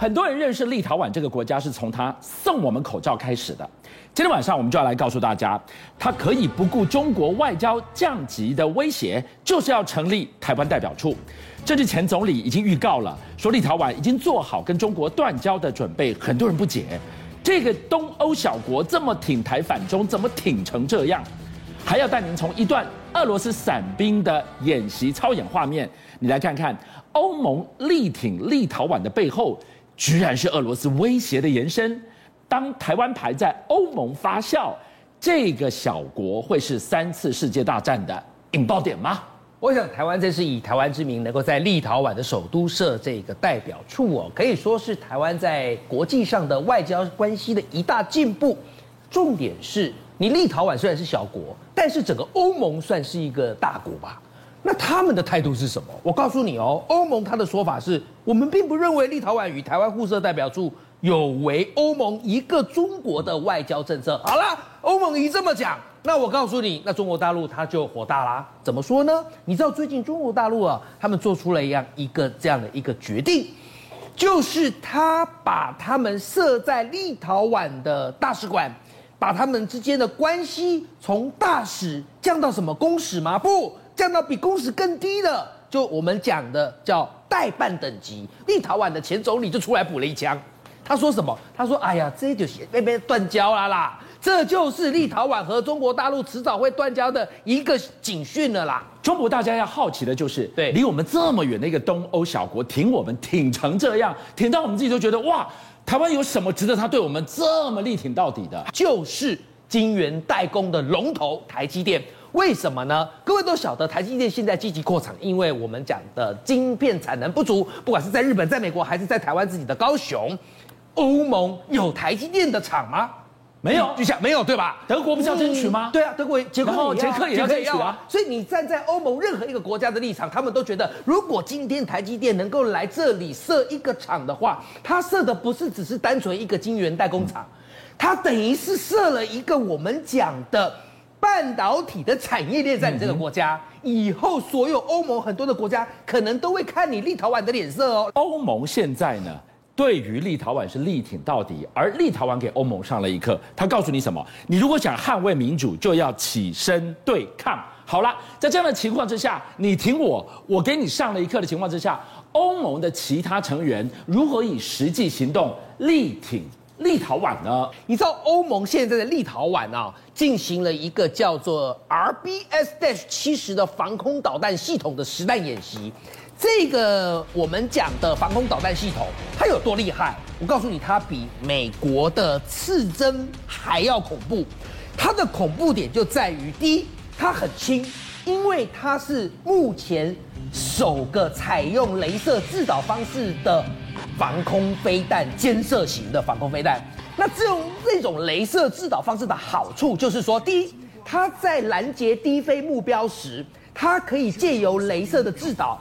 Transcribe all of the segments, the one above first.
很多人认识立陶宛这个国家是从他送我们口罩开始的。今天晚上我们就要来告诉大家，他可以不顾中国外交降级的威胁，就是要成立台湾代表处。这是前总理已经预告了，说立陶宛已经做好跟中国断交的准备。很多人不解，这个东欧小国这么挺台反中，怎么挺成这样？还要带您从一段俄罗斯伞兵的演习操演画面，你来看看欧盟力挺立陶宛的背后。居然是俄罗斯威胁的延伸。当台湾牌在欧盟发酵，这个小国会是三次世界大战的引爆点吗？我想台湾这是以台湾之名，能够在立陶宛的首都设这个代表处哦，可以说是台湾在国际上的外交关系的一大进步。重点是你立陶宛虽然是小国，但是整个欧盟算是一个大国吧？那他们的态度是什么？我告诉你哦，欧盟他的说法是我们并不认为立陶宛与台湾互设代表处有违欧盟一个中国的外交政策。好了，欧盟一这么讲，那我告诉你，那中国大陆他就火大啦。怎么说呢？你知道最近中国大陆啊，他们做出了一样一个这样的一个决定，就是他把他们设在立陶宛的大使馆，把他们之间的关系从大使降到什么公使吗？不。降到比公使更低的，就我们讲的叫代办等级。立陶宛的前总理就出来补了一枪，他说什么？他说：“哎呀，这就是那边断交了啦，这就是立陶宛和中国大陆迟早会断交的一个警讯了啦。”中国大家要好奇的就是，对，离我们这么远的一个东欧小国，挺我们挺成这样，挺到我们自己都觉得哇，台湾有什么值得他对我们这么力挺到底的？就是晶圆代工的龙头台积电。为什么呢？各位都晓得，台积电现在积极扩厂，因为我们讲的晶片产能不足，不管是在日本、在美国，还是在台湾自己的高雄，欧盟有台积电的厂吗？没有，就像没有，对吧？德国不是要争取吗？对啊，德国、捷克、捷克也要争取啊。所以你站在欧盟任何一个国家的立场，他们都觉得，如果今天台积电能够来这里设一个厂的话，它设的不是只是单纯一个晶圆代工厂，它等于是设了一个我们讲的。半导体的产业链在你这个国家，以后所有欧盟很多的国家可能都会看你立陶宛的脸色哦。欧盟现在呢，对于立陶宛是力挺到底，而立陶宛给欧盟上了一课，他告诉你什么？你如果想捍卫民主，就要起身对抗。好了，在这样的情况之下，你挺我，我给你上了一课的情况之下，欧盟的其他成员如何以实际行动力挺？立陶宛呢？你知道欧盟现在的立陶宛啊，进行了一个叫做 RBS 七十的防空导弹系统的实弹演习。这个我们讲的防空导弹系统，它有多厉害？我告诉你，它比美国的刺针还要恐怖。它的恐怖点就在于，第一，它很轻，因为它是目前首个采用镭射制导方式的。防空飞弹，监射型的防空飞弹。那这种这种镭射制导方式的好处就是说，第一，它在拦截低飞目标时，它可以借由镭射的制导，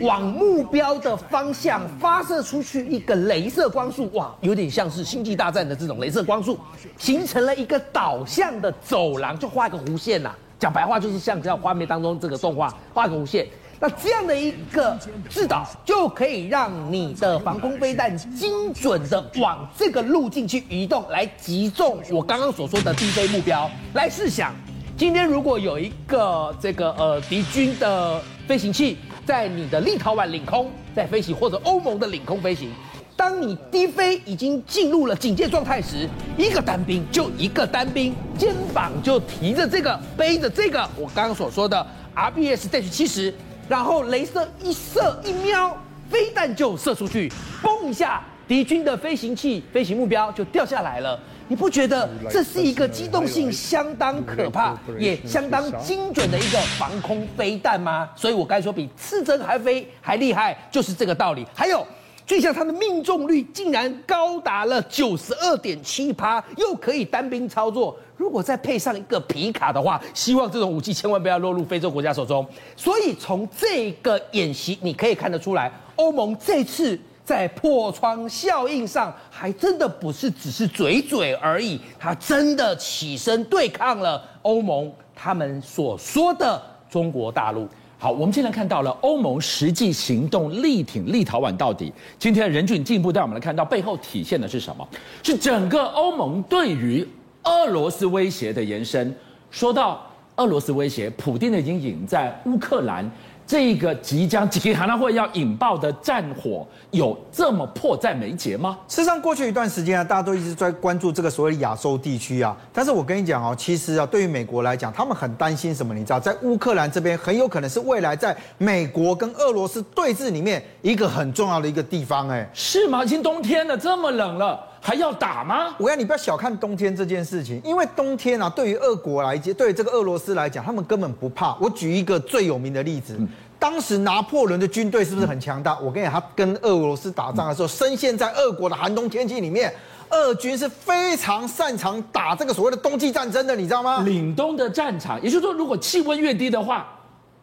往目标的方向发射出去一个镭射光束。哇，有点像是星际大战的这种镭射光束，形成了一个导向的走廊，就画一个弧线呐、啊。讲白话就是像这样画面当中这个动画画个弧线。那这样的一个制导，就可以让你的防空飞弹精准的往这个路径去移动，来击中我刚刚所说的低飞目标。来试想，今天如果有一个这个呃敌军的飞行器在你的立陶宛领空在飞行，或者欧盟的领空飞行，当你低飞已经进入了警戒状态时，一个单兵就一个单兵，肩膀就提着这个背着这个我刚刚所说的 RBS-70。然后雷射一射一瞄，飞弹就射出去，嘣一下，敌军的飞行器飞行目标就掉下来了。你不觉得这是一个机动性相当可怕，也相当精准的一个防空飞弹吗？所以我该说比刺针还飞还厉害，就是这个道理。还有，就像它的命中率竟然高达了九十二点七趴，又可以单兵操作。如果再配上一个皮卡的话，希望这种武器千万不要落入非洲国家手中。所以从这个演习，你可以看得出来，欧盟这次在破窗效应上，还真的不是只是嘴嘴而已，他真的起身对抗了欧盟他们所说的中国大陆。好，我们现在看到了欧盟实际行动力挺立陶宛到底。今天人俊进一步带我们来看到背后体现的是什么？是整个欧盟对于俄罗斯威胁的延伸。说到俄罗斯威胁，普丁的阴影在乌克兰。这个即将即将会要引爆的战火，有这么迫在眉睫吗？事实上，过去一段时间啊，大家都一直在关注这个所谓的亚洲地区啊。但是我跟你讲哦，其实啊，对于美国来讲，他们很担心什么？你知道，在乌克兰这边很有可能是未来在美国跟俄罗斯对峙里面一个很重要的一个地方。哎，是吗？已经冬天了，这么冷了，还要打吗？我要你不要小看冬天这件事情，因为冬天啊，对于俄国来讲，对于这个俄罗斯来讲，他们根本不怕。我举一个最有名的例子。嗯当时拿破仑的军队是不是很强大？我跟你讲，他跟俄罗斯打仗的时候，深陷在俄国的寒冬天气里面，俄军是非常擅长打这个所谓的冬季战争的，你知道吗？凛冬的战场，也就是说，如果气温越低的话。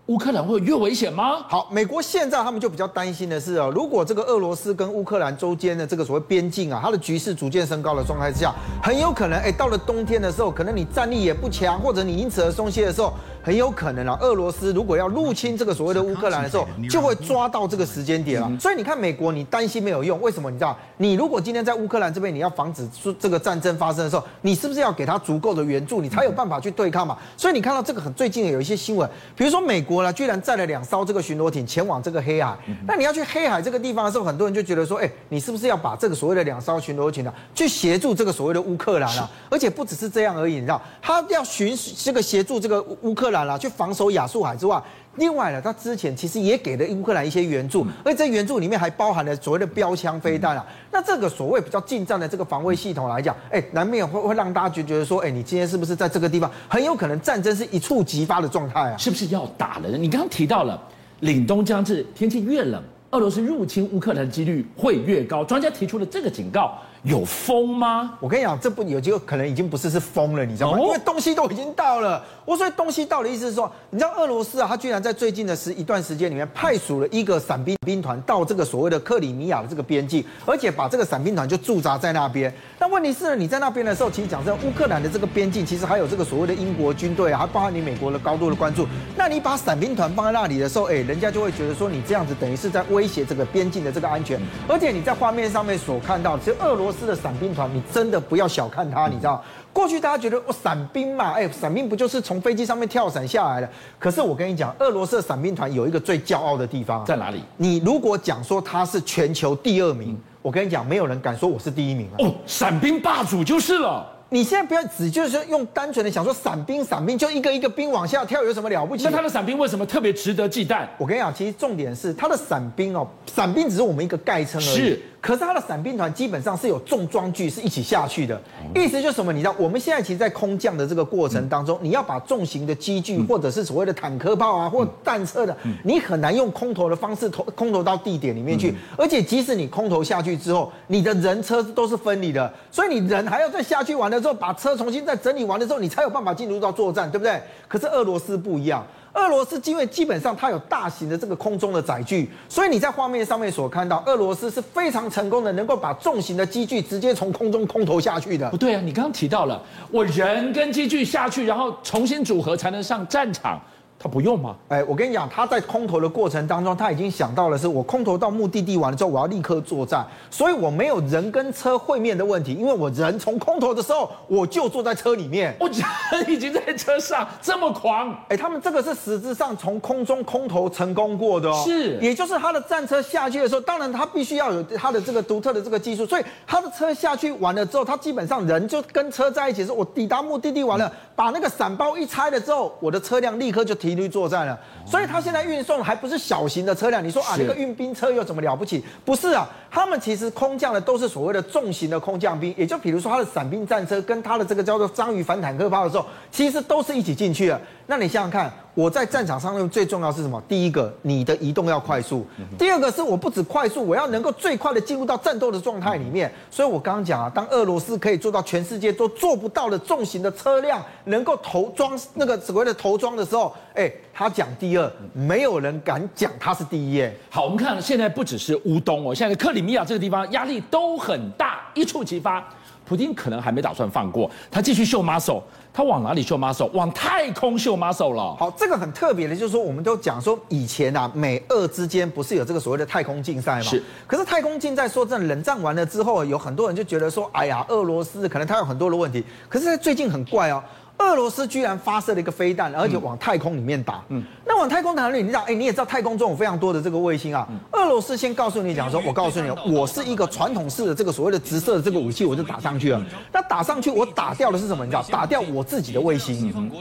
乌克兰会越危险吗？好，美国现在他们就比较担心的是啊，如果这个俄罗斯跟乌克兰中间的这个所谓边境啊，它的局势逐渐升高的状态之下，很有可能哎，到了冬天的时候，可能你战力也不强，或者你因此而松懈的时候，很有可能啊，俄罗斯如果要入侵这个所谓的乌克兰的时候，就会抓到这个时间点了。所以你看，美国你担心没有用，为什么？你知道，你如果今天在乌克兰这边，你要防止说这个战争发生的时候，你是不是要给他足够的援助，你才有办法去对抗嘛？所以你看到这个很最近有一些新闻，比如说美国呢，居然载了两艘这个巡逻艇前往这个黑海。那你要去黑海这个地方的时候，很多人就觉得说，哎，你是不是要把这个所谓的两艘巡逻艇呢，去协助这个所谓的乌克兰啊？而且不只是这样而已，你知道，他要巡这个协助这个乌克兰啊，去防守亚速海之外。另外呢，他之前其实也给了乌克兰一些援助，而且这援助里面还包含了所谓的标枪飞弹啊。那这个所谓比较近战的这个防卫系统来讲，哎，难免会会让大家觉觉得说，哎，你今天是不是在这个地方很有可能战争是一触即发的状态啊？是不是要打了？你刚刚提到了凛冬将至，天气越冷，俄罗斯入侵乌克兰的几率会越高。专家提出了这个警告。有风吗？我跟你讲，这不有机会可能已经不是是风了，你知道吗？因为东西都已经到了。我说东西到的意思是说，你知道俄罗斯啊，他居然在最近的时一段时间里面派属了一个伞兵兵团到这个所谓的克里米亚的这个边境，而且把这个伞兵团就驻扎在那边。但问题是呢，你在那边的时候，其实讲真，乌克兰的这个边境其实还有这个所谓的英国军队啊，还包含你美国的高度的关注。那你把伞兵团放在那里的时候，哎，人家就会觉得说你这样子等于是在威胁这个边境的这个安全。而且你在画面上面所看到，其实俄罗斯的伞兵团，你真的不要小看他，你知道？过去大家觉得哦，伞兵嘛，哎，伞兵不就是从飞机上面跳伞下来的？可是我跟你讲，俄罗斯的伞兵团有一个最骄傲的地方在哪里？你如果讲说他是全球第二名，我跟你讲，没有人敢说我是第一名哦，伞兵霸主就是了。你现在不要只就是用单纯的想说伞兵，伞兵就一个一个兵往下跳，有什么了不起？那他的伞兵为什么特别值得忌惮？我跟你讲，其实重点是他的伞兵哦，伞兵只是我们一个概称而已。是。可是他的伞兵团基本上是有重装具是一起下去的，意思就是什么？你知道我们现在其实，在空降的这个过程当中，你要把重型的机具或者是所谓的坦克炮啊，或战车的，你很难用空投的方式投空投到地点里面去。而且即使你空投下去之后，你的人车都是分离的，所以你人还要再下去完了之后，把车重新再整理完了之后，你才有办法进入到作战，对不对？可是俄罗斯不一样。俄罗斯因为基本上它有大型的这个空中的载具，所以你在画面上面所看到，俄罗斯是非常成功的，能够把重型的机具直接从空中空投下去的。不对啊，你刚刚提到了，我人跟机具下去，然后重新组合才能上战场。他不用吗？哎，我跟你讲，他在空投的过程当中，他已经想到了是，我空投到目的地完了之后，我要立刻作战，所以我没有人跟车会面的问题，因为我人从空投的时候，我就坐在车里面，我人已经在车上，这么狂。哎，他们这个是实质上从空中空投成功过的哦，是，也就是他的战车下去的时候，当然他必须要有他的这个独特的这个技术，所以他的车下去完了之后，他基本上人就跟车在一起，是我抵达目的地完了，把那个伞包一拆了之后，我的车辆立刻就停。去作战了，所以他现在运送还不是小型的车辆。你说啊，那个运兵车有什么了不起？不是啊，他们其实空降的都是所谓的重型的空降兵，也就比如说他的伞兵战车跟他的这个叫做章鱼反坦克炮的时候，其实都是一起进去的。那你想想看。我在战场上面最重要是什么？第一个，你的移动要快速；第二个是我不止快速，我要能够最快的进入到战斗的状态里面。所以我刚刚讲啊，当俄罗斯可以做到全世界都做不到的重型的车辆能够投装那个所谓的投装的时候，哎，他讲第二，没有人敢讲他是第一。好，我们看现在不只是乌东哦，现在克里米亚这个地方压力都很大，一触即发。普京可能还没打算放过，他继续秀 muscle，他往哪里秀 muscle？往太空秀 muscle 了。好，这个很特别的，就是说我们都讲说以前啊，美俄之间不是有这个所谓的太空竞赛吗？是。可是太空竞赛说真的，冷战完了之后，有很多人就觉得说，哎呀，俄罗斯可能他有很多的问题。可是最近很怪哦。俄罗斯居然发射了一个飞弹，而且往太空里面打。嗯，那往太空打里，你知道，哎，你也知道太空中有非常多的这个卫星啊。俄罗斯先告诉你讲说，我告诉你，我是一个传统式的这个所谓的直射的这个武器，我就打上去了。那打上去，我打掉的是什么？你知道，打掉我自己的卫星。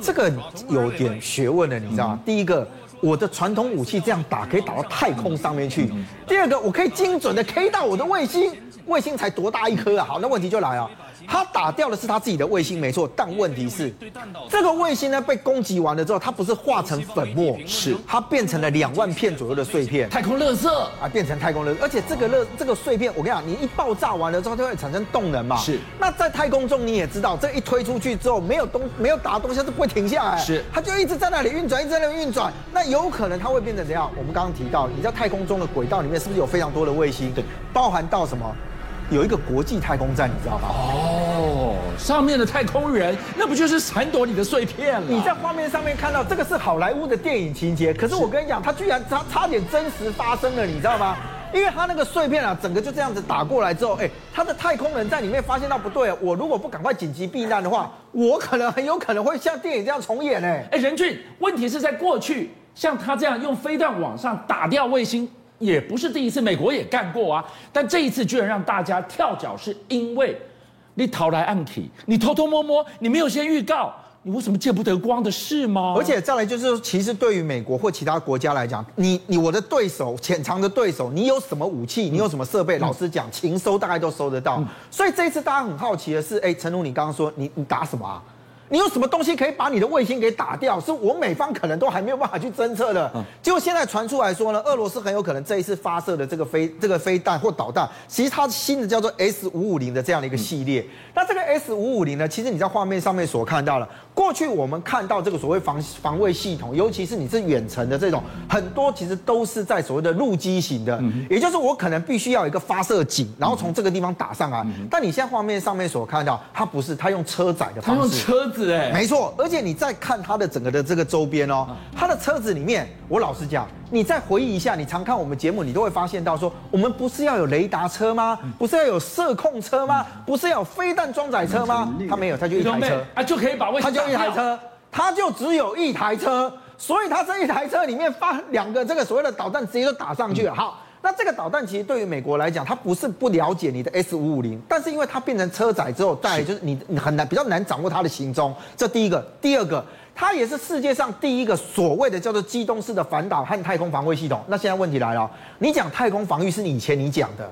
这个有点学问的，你知道吗？第一个，我的传统武器这样打可以打到太空上面去。第二个，我可以精准的 K 到我的卫星，卫星才多大一颗啊？好，那问题就来了。他打掉的是他自己的卫星，没错，但问题是，这个卫星呢被攻击完了之后，它不是化成粉末，是它变成了两万片左右的碎片，太空垃圾啊，变成太空垃圾，而且这个热这个碎片，我跟你讲，你一爆炸完了之后，就会产生动能嘛，是。那在太空中你也知道，这一推出去之后，没有东没有打的东西，它是不会停下来，是，它就一直在那里运转，一直在那里运转，那有可能它会变成怎样？我们刚刚提到，你在太空中的轨道里面是不是有非常多的卫星？对，包含到什么？有一个国际太空站，你知道吗？哦，上面的太空人，那不就是闪躲你的碎片了？你在画面上面看到这个是好莱坞的电影情节，可是我跟你讲，它居然差差点真实发生了，你知道吗？因为它那个碎片啊，整个就这样子打过来之后，哎，他的太空人在里面发现到不对，我如果不赶快紧急避难的话，我可能很有可能会像电影这样重演呢。哎，仁俊，问题是在过去，像他这样用飞弹往上打掉卫星。也不是第一次，美国也干过啊。但这一次居然让大家跳脚，是因为你逃来暗体，你偷偷摸摸，你没有先预告，你为什么见不得光的事吗？而且再来就是，其实对于美国或其他国家来讲，你你我的对手，潜藏的对手，你有什么武器，你有什么设备，嗯、老实讲，情搜大概都搜得到。嗯、所以这一次大家很好奇的是，哎，诚如你刚刚说，你你打什么啊？你有什么东西可以把你的卫星给打掉？是我美方可能都还没有办法去侦测的。结果现在传出来说呢，俄罗斯很有可能这一次发射的这个飞这个飞弹或导弹，其实它新的叫做 S 五五零的这样的一个系列。那这个 S 五五零呢，其实你在画面上面所看到了，过去我们看到这个所谓防防卫系统，尤其是你是远程的这种，很多其实都是在所谓的陆基型的，也就是我可能必须要有一个发射井，然后从这个地方打上来。但你现在画面上面所看到，它不是，它用车载的方式，车子哎，没错，而且你再看它的整个的这个周边哦，它的车子里面，我老实讲，你再回忆一下，你常看我们节目，你都会发现到说，我们不是要有雷达车吗？不是要有射控车吗？不是要有飞弹装载车吗？他没有，他就一台车啊，就可以把位置，它就一台车，他就只有一台车，所以他这一台车里面发两个这个所谓的导弹，直接就打上去了。好。那这个导弹其实对于美国来讲，它不是不了解你的 S 五五零，但是因为它变成车载之后，带来就是你你很难比较难掌握它的行踪。这第一个，第二个，它也是世界上第一个所谓的叫做机动式的反导和太空防卫系统。那现在问题来了，你讲太空防御是你以前你讲的。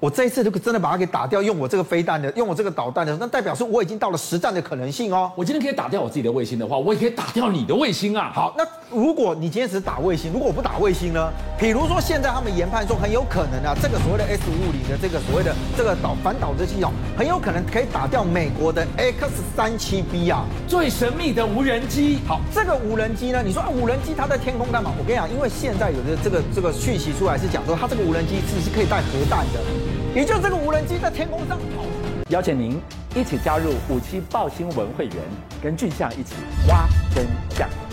我这一次就真的把它给打掉，用我这个飞弹的，用我这个导弹的，那代表说我已经到了实战的可能性哦。我今天可以打掉我自己的卫星的话，我也可以打掉你的卫星啊。好，那如果你今天只是打卫星，如果我不打卫星呢？比如说现在他们研判说很有可能啊，这个所谓的 S 五五零的这个所谓的这个导反导的系统，很有可能可以打掉美国的 X 三七 B 啊，最神秘的无人机。好，这个无人机呢，你说啊，无人机它在天空干嘛？我跟你讲，因为现在有的这个这个讯息出来是讲说，它这个无人机其实是可以带核弹的。你就这个无人机在天空上跑，邀请您一起加入五七报新闻会员，跟俊相一起挖真相。